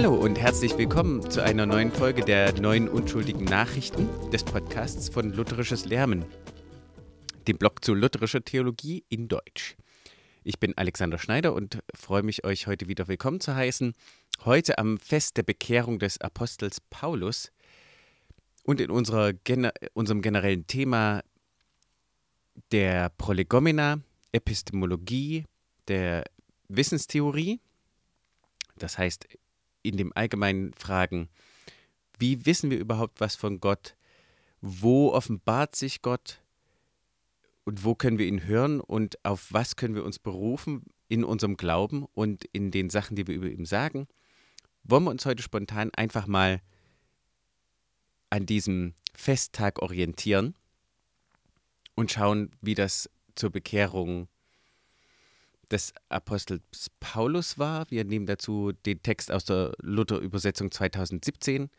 Hallo und herzlich willkommen zu einer neuen Folge der neuen unschuldigen Nachrichten des Podcasts von Lutherisches Lärmen, dem Blog zu lutherischer Theologie in Deutsch. Ich bin Alexander Schneider und freue mich, euch heute wieder willkommen zu heißen. Heute am Fest der Bekehrung des Apostels Paulus und in unserer, unserem generellen Thema der Prolegomena, Epistemologie, der Wissenstheorie. Das heißt, in dem allgemeinen Fragen, wie wissen wir überhaupt was von Gott? Wo offenbart sich Gott? Und wo können wir ihn hören? Und auf was können wir uns berufen in unserem Glauben und in den Sachen, die wir über ihn sagen? Wollen wir uns heute spontan einfach mal an diesem Festtag orientieren und schauen, wie das zur Bekehrung des Apostels Paulus war. Wir nehmen dazu den Text aus der Luther-Übersetzung 2017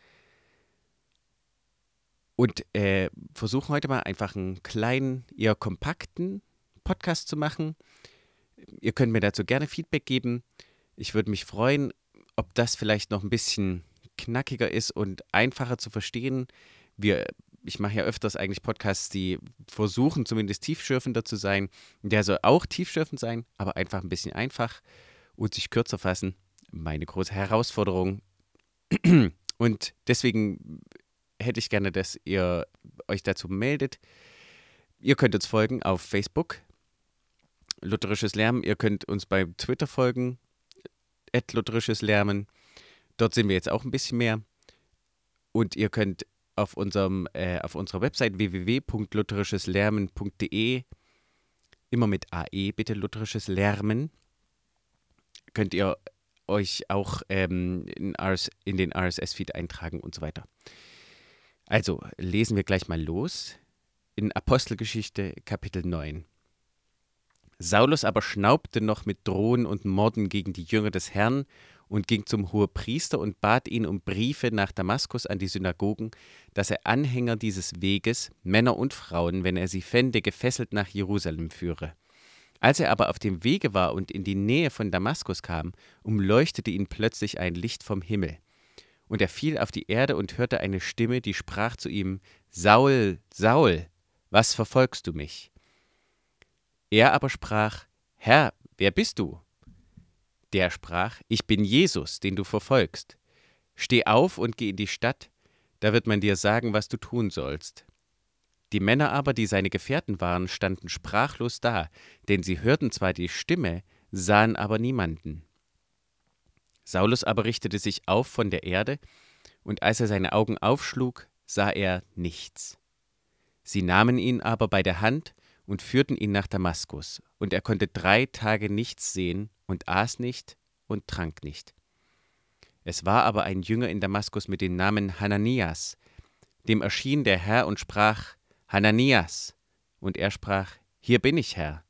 und äh, versuchen heute mal einfach einen kleinen, eher kompakten Podcast zu machen. Ihr könnt mir dazu gerne Feedback geben. Ich würde mich freuen, ob das vielleicht noch ein bisschen knackiger ist und einfacher zu verstehen. Wir ich mache ja öfters eigentlich Podcasts, die versuchen zumindest tiefschürfender zu sein. Der soll auch tiefschürfend sein, aber einfach ein bisschen einfach und sich kürzer fassen. Meine große Herausforderung. Und deswegen hätte ich gerne, dass ihr euch dazu meldet. Ihr könnt uns folgen auf Facebook, Lutherisches Lärmen. Ihr könnt uns bei Twitter folgen, Lutherisches Lärmen. Dort sind wir jetzt auch ein bisschen mehr. Und ihr könnt auf, unserem, äh, auf unserer Website www.lutherischeslärmen.de, immer mit AE bitte, lutherisches Lärmen, könnt ihr euch auch ähm, in, RS, in den RSS-Feed eintragen und so weiter. Also lesen wir gleich mal los in Apostelgeschichte Kapitel 9. Saulus aber schnaubte noch mit Drohen und Morden gegen die Jünger des Herrn und ging zum Hohepriester und bat ihn um Briefe nach Damaskus an die Synagogen, dass er Anhänger dieses Weges, Männer und Frauen, wenn er sie fände, gefesselt nach Jerusalem führe. Als er aber auf dem Wege war und in die Nähe von Damaskus kam, umleuchtete ihn plötzlich ein Licht vom Himmel. Und er fiel auf die Erde und hörte eine Stimme, die sprach zu ihm, Saul, Saul, was verfolgst du mich? Er aber sprach, Herr, wer bist du? Der sprach, ich bin Jesus, den du verfolgst. Steh auf und geh in die Stadt, da wird man dir sagen, was du tun sollst. Die Männer aber, die seine Gefährten waren, standen sprachlos da, denn sie hörten zwar die Stimme, sahen aber niemanden. Saulus aber richtete sich auf von der Erde, und als er seine Augen aufschlug, sah er nichts. Sie nahmen ihn aber bei der Hand und führten ihn nach Damaskus, und er konnte drei Tage nichts sehen und aß nicht und trank nicht. Es war aber ein Jünger in Damaskus mit dem Namen Hananias, dem erschien der Herr und sprach, Hananias, und er sprach, Hier bin ich, Herr.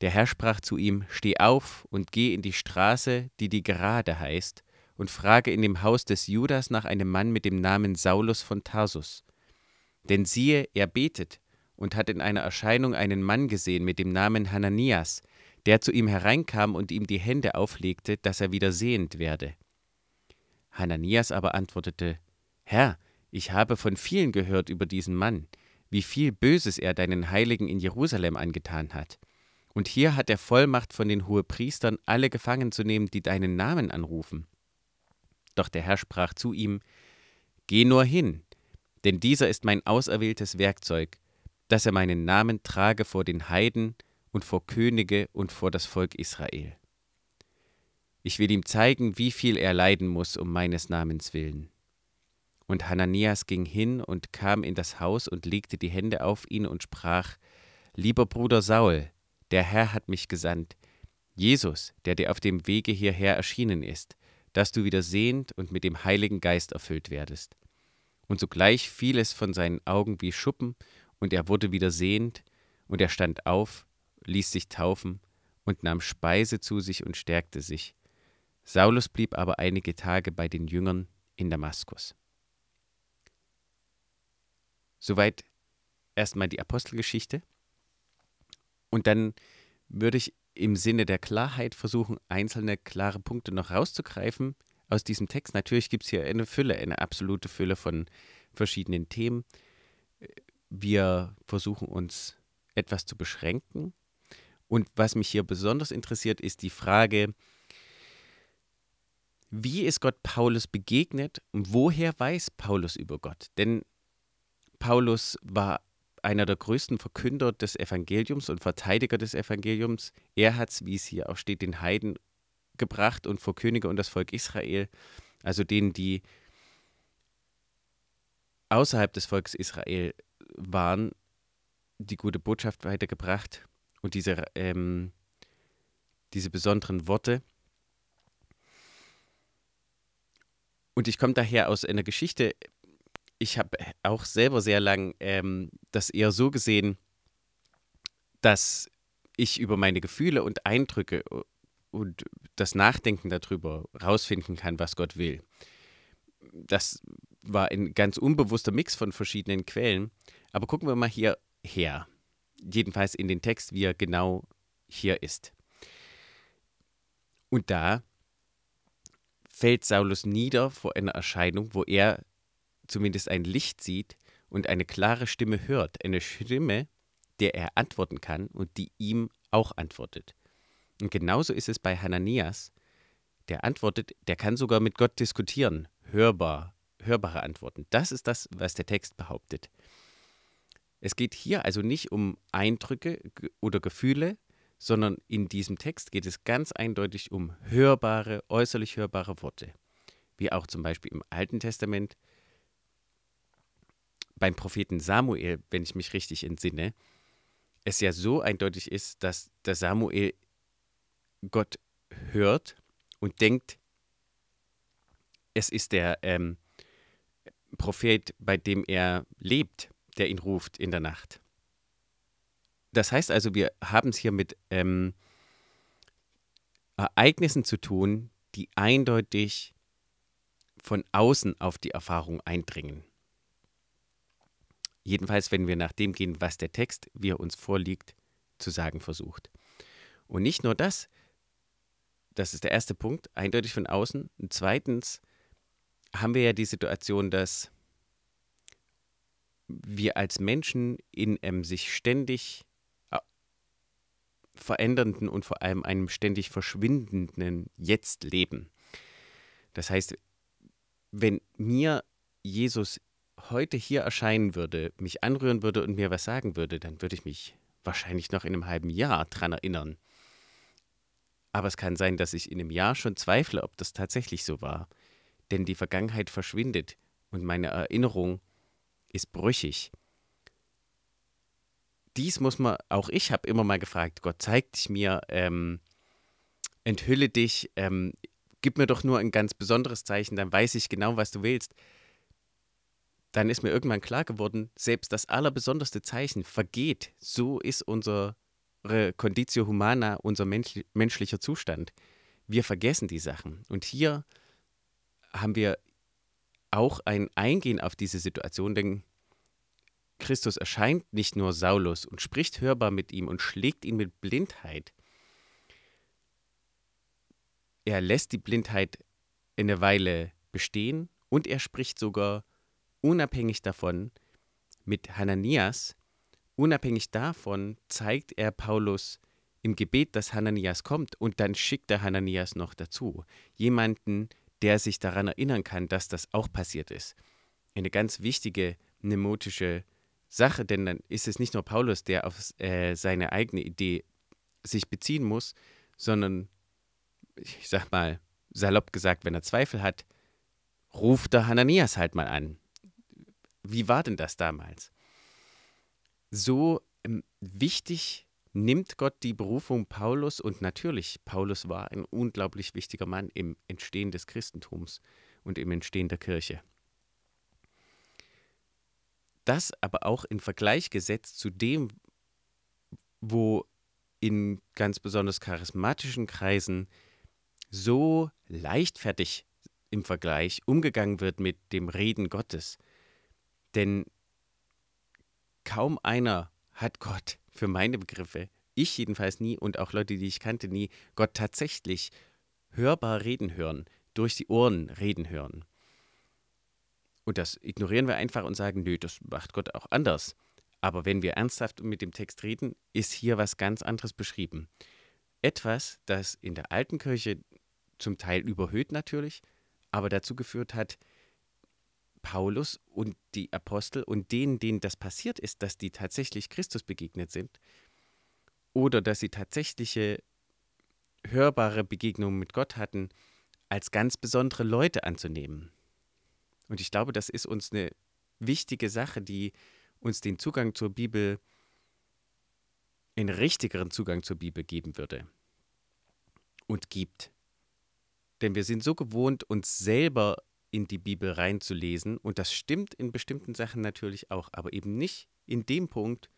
Der Herr sprach zu ihm, Steh auf und geh in die Straße, die die Gerade heißt, und frage in dem Haus des Judas nach einem Mann mit dem Namen Saulus von Tarsus. Denn siehe, er betet, und hat in einer Erscheinung einen Mann gesehen mit dem Namen Hananias, der zu ihm hereinkam und ihm die Hände auflegte, dass er wieder sehend werde. Hananias aber antwortete, Herr, ich habe von vielen gehört über diesen Mann, wie viel Böses er deinen Heiligen in Jerusalem angetan hat. Und hier hat er Vollmacht von den Hohepriestern, alle gefangen zu nehmen, die deinen Namen anrufen. Doch der Herr sprach zu ihm, Geh nur hin, denn dieser ist mein auserwähltes Werkzeug, dass er meinen Namen trage vor den Heiden und vor Könige und vor das Volk Israel. Ich will ihm zeigen, wie viel er leiden muss um meines Namens willen. Und Hananias ging hin und kam in das Haus und legte die Hände auf ihn und sprach, Lieber Bruder Saul, der Herr hat mich gesandt, Jesus, der dir auf dem Wege hierher erschienen ist, dass du wieder sehend und mit dem Heiligen Geist erfüllt werdest. Und sogleich fiel es von seinen Augen wie Schuppen, und er wurde wieder sehend, und er stand auf, ließ sich taufen und nahm Speise zu sich und stärkte sich. Saulus blieb aber einige Tage bei den Jüngern in Damaskus. Soweit erstmal die Apostelgeschichte. Und dann würde ich im Sinne der Klarheit versuchen, einzelne klare Punkte noch rauszugreifen aus diesem Text. Natürlich gibt es hier eine Fülle, eine absolute Fülle von verschiedenen Themen. Wir versuchen uns etwas zu beschränken. Und was mich hier besonders interessiert, ist die Frage, wie ist Gott Paulus begegnet und woher weiß Paulus über Gott? Denn Paulus war einer der größten Verkünder des Evangeliums und Verteidiger des Evangeliums. Er hat es, wie es hier auch steht, den Heiden gebracht und vor Könige und das Volk Israel, also denen, die außerhalb des Volkes Israel waren, die gute Botschaft weitergebracht und diese, ähm, diese besonderen Worte. Und ich komme daher aus einer Geschichte, ich habe auch selber sehr lang ähm, das eher so gesehen, dass ich über meine Gefühle und Eindrücke und das Nachdenken darüber rausfinden kann, was Gott will. Das war ein ganz unbewusster Mix von verschiedenen Quellen. Aber gucken wir mal hierher. Jedenfalls in den Text, wie er genau hier ist. Und da fällt Saulus nieder vor einer Erscheinung, wo er zumindest ein Licht sieht und eine klare Stimme hört. Eine Stimme, der er antworten kann und die ihm auch antwortet. Und genauso ist es bei Hananias. Der antwortet, der kann sogar mit Gott diskutieren. Hörbar, hörbare Antworten. Das ist das, was der Text behauptet. Es geht hier also nicht um Eindrücke oder Gefühle, sondern in diesem Text geht es ganz eindeutig um hörbare, äußerlich hörbare Worte. Wie auch zum Beispiel im Alten Testament beim Propheten Samuel, wenn ich mich richtig entsinne, es ja so eindeutig ist, dass der Samuel Gott hört und denkt, es ist der ähm, Prophet, bei dem er lebt, der ihn ruft in der Nacht. Das heißt also, wir haben es hier mit ähm, Ereignissen zu tun, die eindeutig von außen auf die Erfahrung eindringen. Jedenfalls, wenn wir nach dem gehen, was der Text, wie er uns vorliegt, zu sagen versucht. Und nicht nur das, das ist der erste Punkt, eindeutig von außen. Und zweitens haben wir ja die Situation, dass wir als Menschen in einem sich ständig äh, verändernden und vor allem einem ständig verschwindenden Jetzt leben. Das heißt, wenn mir Jesus heute hier erscheinen würde, mich anrühren würde und mir was sagen würde, dann würde ich mich wahrscheinlich noch in einem halben Jahr dran erinnern. Aber es kann sein, dass ich in einem Jahr schon zweifle, ob das tatsächlich so war. Denn die Vergangenheit verschwindet und meine Erinnerung ist brüchig. Dies muss man, auch ich habe immer mal gefragt, Gott zeig dich mir, ähm, enthülle dich, ähm, gib mir doch nur ein ganz besonderes Zeichen, dann weiß ich genau, was du willst. Dann ist mir irgendwann klar geworden, selbst das allerbesonderste Zeichen vergeht. So ist unser Conditio Humana, unser mensch, menschlicher Zustand. Wir vergessen die Sachen. Und hier haben wir auch ein Eingehen auf diese Situation, denn Christus erscheint nicht nur Saulus und spricht hörbar mit ihm und schlägt ihn mit Blindheit. Er lässt die Blindheit eine Weile bestehen und er spricht sogar unabhängig davon mit Hananias, Unabhängig davon zeigt er Paulus im Gebet, dass Hananias kommt und dann schickt er Hananias noch dazu. Jemanden, der sich daran erinnern kann, dass das auch passiert ist. Eine ganz wichtige mnemotische Sache, denn dann ist es nicht nur Paulus, der auf äh, seine eigene Idee sich beziehen muss, sondern, ich sag mal, salopp gesagt, wenn er Zweifel hat, ruft er Hananias halt mal an. Wie war denn das damals? so ähm, wichtig nimmt Gott die Berufung Paulus und natürlich, Paulus war ein unglaublich wichtiger Mann im Entstehen des Christentums und im Entstehen der Kirche. Das aber auch in Vergleich gesetzt zu dem, wo in ganz besonders charismatischen Kreisen so leichtfertig im Vergleich umgegangen wird mit dem Reden Gottes. Denn kaum einer hat Gott für meine Begriffe, ich jedenfalls nie und auch Leute, die ich kannte, nie, Gott tatsächlich hörbar reden hören, durch die Ohren reden hören. Und das ignorieren wir einfach und sagen, nö, das macht Gott auch anders. Aber wenn wir ernsthaft mit dem Text reden, ist hier was ganz anderes beschrieben. Etwas, das in der alten Kirche zum Teil überhöht natürlich, aber dazu geführt hat, Paulus und die Apostel und denen, denen das passiert ist, dass die tatsächlich Christus begegnet sind oder dass sie tatsächliche hörbare Begegnungen mit Gott hatten, als ganz besondere Leute anzunehmen. Und ich glaube, das ist uns eine wichtige Sache, die uns den Zugang zur Bibel, einen richtigeren Zugang zur Bibel geben würde und gibt. Denn wir sind so gewohnt, uns selber in die Bibel reinzulesen. Und das stimmt in bestimmten Sachen natürlich auch, aber eben nicht in dem Punkt,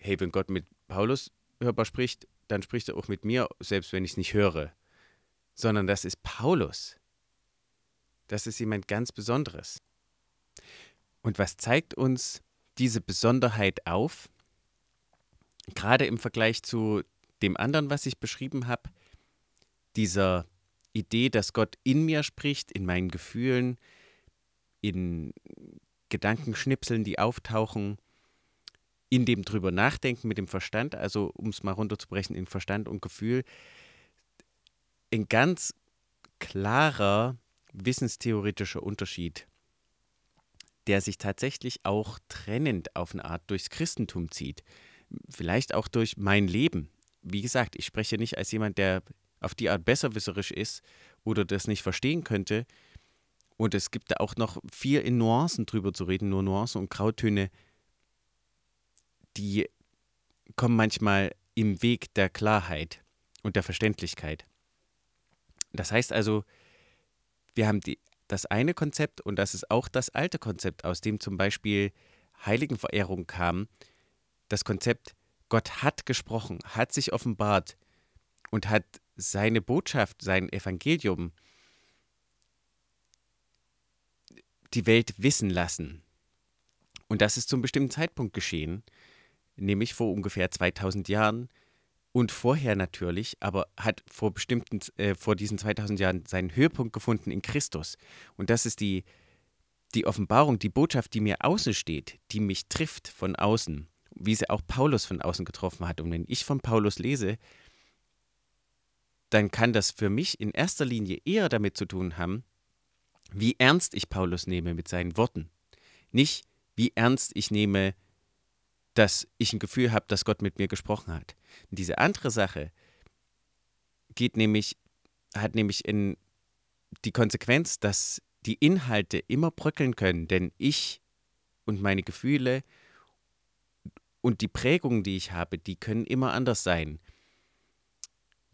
hey, wenn Gott mit Paulus hörbar spricht, dann spricht er auch mit mir, selbst wenn ich es nicht höre. Sondern das ist Paulus. Das ist jemand ganz Besonderes. Und was zeigt uns diese Besonderheit auf? Gerade im Vergleich zu dem anderen, was ich beschrieben habe, dieser Idee, dass Gott in mir spricht, in meinen Gefühlen, in Gedankenschnipseln, die auftauchen, in dem drüber nachdenken mit dem Verstand, also um es mal runterzubrechen in Verstand und Gefühl, ein ganz klarer wissenstheoretischer Unterschied, der sich tatsächlich auch trennend auf eine Art durchs Christentum zieht. Vielleicht auch durch mein Leben. Wie gesagt, ich spreche nicht als jemand, der auf die Art besserwisserisch ist oder das nicht verstehen könnte. Und es gibt da auch noch viel in Nuancen drüber zu reden, nur Nuancen und Grautöne, die kommen manchmal im Weg der Klarheit und der Verständlichkeit. Das heißt also, wir haben die, das eine Konzept und das ist auch das alte Konzept, aus dem zum Beispiel Heiligenverehrung kam. Das Konzept, Gott hat gesprochen, hat sich offenbart und hat seine Botschaft, sein Evangelium die Welt wissen lassen. Und das ist zum bestimmten Zeitpunkt geschehen, nämlich vor ungefähr 2000 Jahren und vorher natürlich, aber hat vor bestimmten, äh, vor diesen 2000 Jahren seinen Höhepunkt gefunden in Christus. Und das ist die, die Offenbarung, die Botschaft, die mir außen steht, die mich trifft von außen, wie sie auch Paulus von außen getroffen hat. Und wenn ich von Paulus lese, dann kann das für mich in erster Linie eher damit zu tun haben, wie ernst ich Paulus nehme mit seinen Worten. Nicht, wie ernst ich nehme, dass ich ein Gefühl habe, dass Gott mit mir gesprochen hat. Und diese andere Sache geht nämlich, hat nämlich in die Konsequenz, dass die Inhalte immer bröckeln können, denn ich und meine Gefühle und die Prägungen, die ich habe, die können immer anders sein.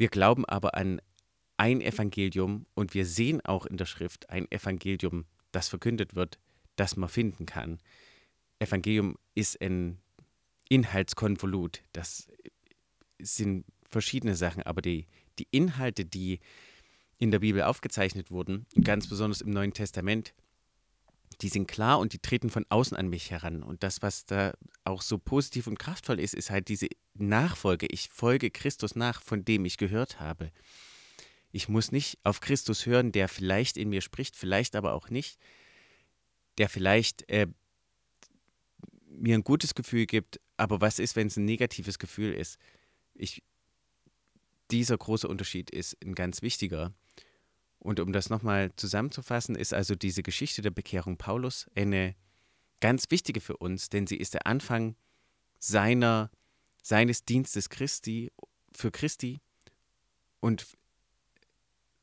Wir glauben aber an ein Evangelium und wir sehen auch in der Schrift ein Evangelium, das verkündet wird, das man finden kann. Evangelium ist ein Inhaltskonvolut. Das sind verschiedene Sachen, aber die, die Inhalte, die in der Bibel aufgezeichnet wurden, ganz besonders im Neuen Testament, die sind klar und die treten von außen an mich heran. Und das, was da auch so positiv und kraftvoll ist, ist halt diese Nachfolge. Ich folge Christus nach, von dem ich gehört habe. Ich muss nicht auf Christus hören, der vielleicht in mir spricht, vielleicht aber auch nicht, der vielleicht äh, mir ein gutes Gefühl gibt, aber was ist, wenn es ein negatives Gefühl ist? Ich, dieser große Unterschied ist ein ganz wichtiger. Und um das nochmal zusammenzufassen, ist also diese Geschichte der Bekehrung Paulus eine ganz wichtige für uns, denn sie ist der Anfang seiner, seines Dienstes Christi, für Christi und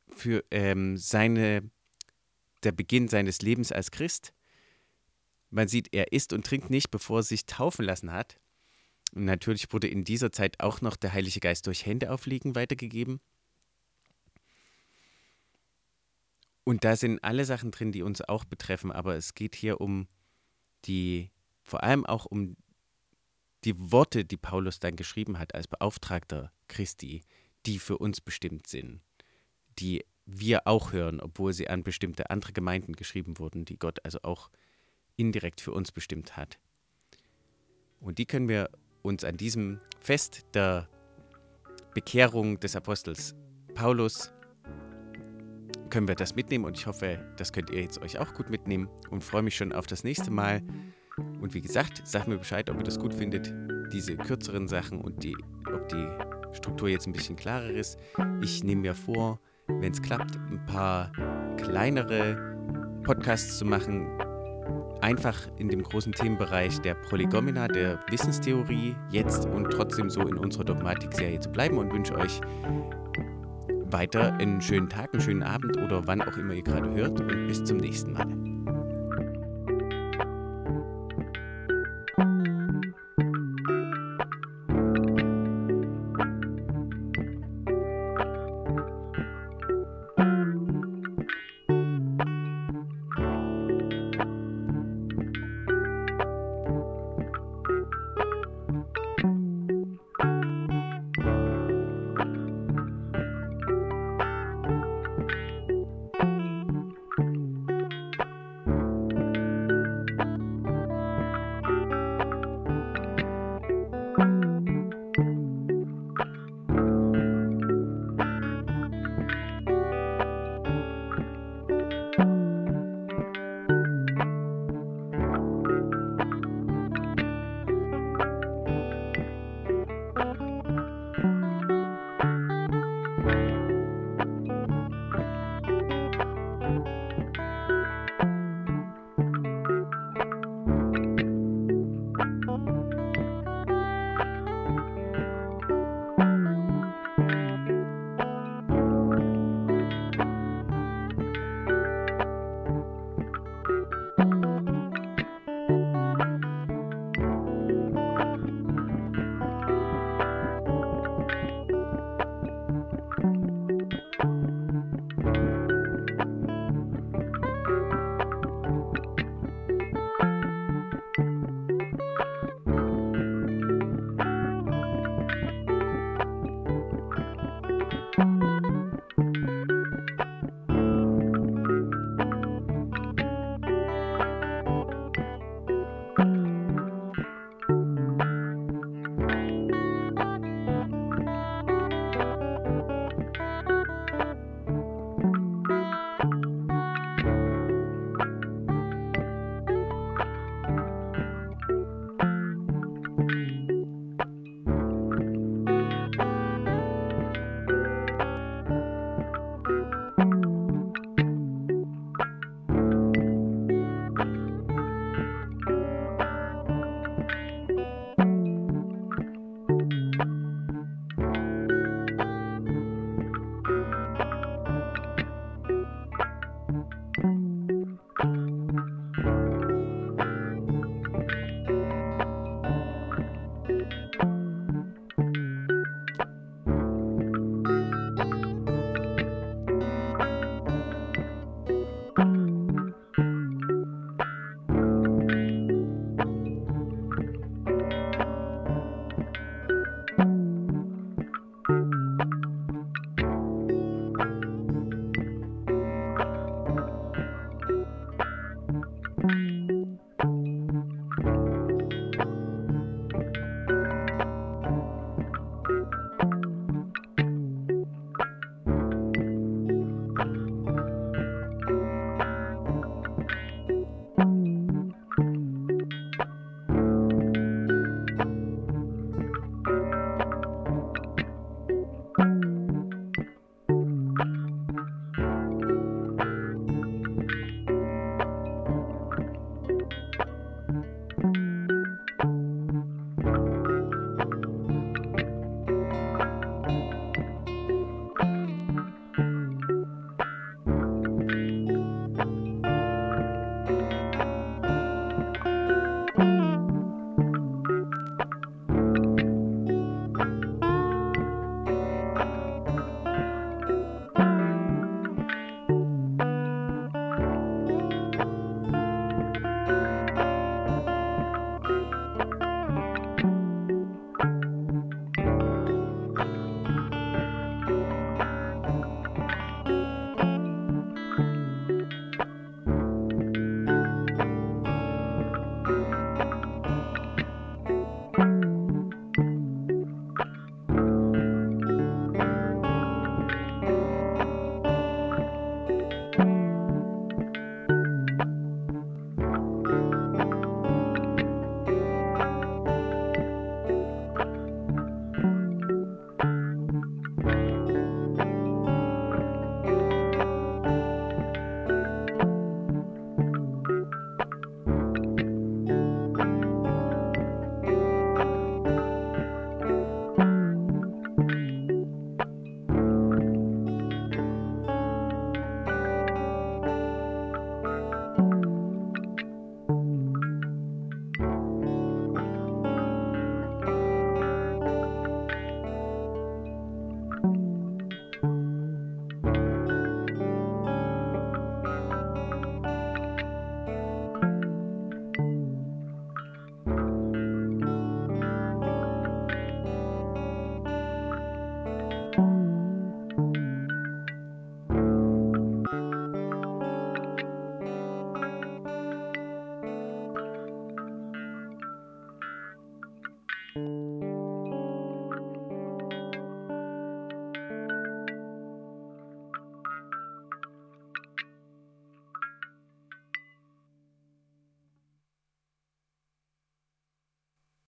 für ähm, seine, der Beginn seines Lebens als Christ. Man sieht, er isst und trinkt nicht, bevor er sich taufen lassen hat. Und natürlich wurde in dieser Zeit auch noch der Heilige Geist durch Hände auflegen weitergegeben. Und da sind alle Sachen drin, die uns auch betreffen, aber es geht hier um die, vor allem auch um die Worte, die Paulus dann geschrieben hat als Beauftragter Christi, die für uns bestimmt sind, die wir auch hören, obwohl sie an bestimmte andere Gemeinden geschrieben wurden, die Gott also auch indirekt für uns bestimmt hat. Und die können wir uns an diesem Fest der Bekehrung des Apostels Paulus können wir das mitnehmen und ich hoffe, das könnt ihr jetzt euch auch gut mitnehmen und freue mich schon auf das nächste Mal. Und wie gesagt, sagt mir Bescheid, ob ihr das gut findet, diese kürzeren Sachen und die, ob die Struktur jetzt ein bisschen klarer ist. Ich nehme mir vor, wenn es klappt, ein paar kleinere Podcasts zu machen, einfach in dem großen Themenbereich der Prolegomena, der Wissenstheorie jetzt und trotzdem so in unserer Dogmatik-Serie zu bleiben und wünsche euch weiter einen schönen Tag, einen schönen Abend oder wann auch immer ihr gerade hört und bis zum nächsten Mal.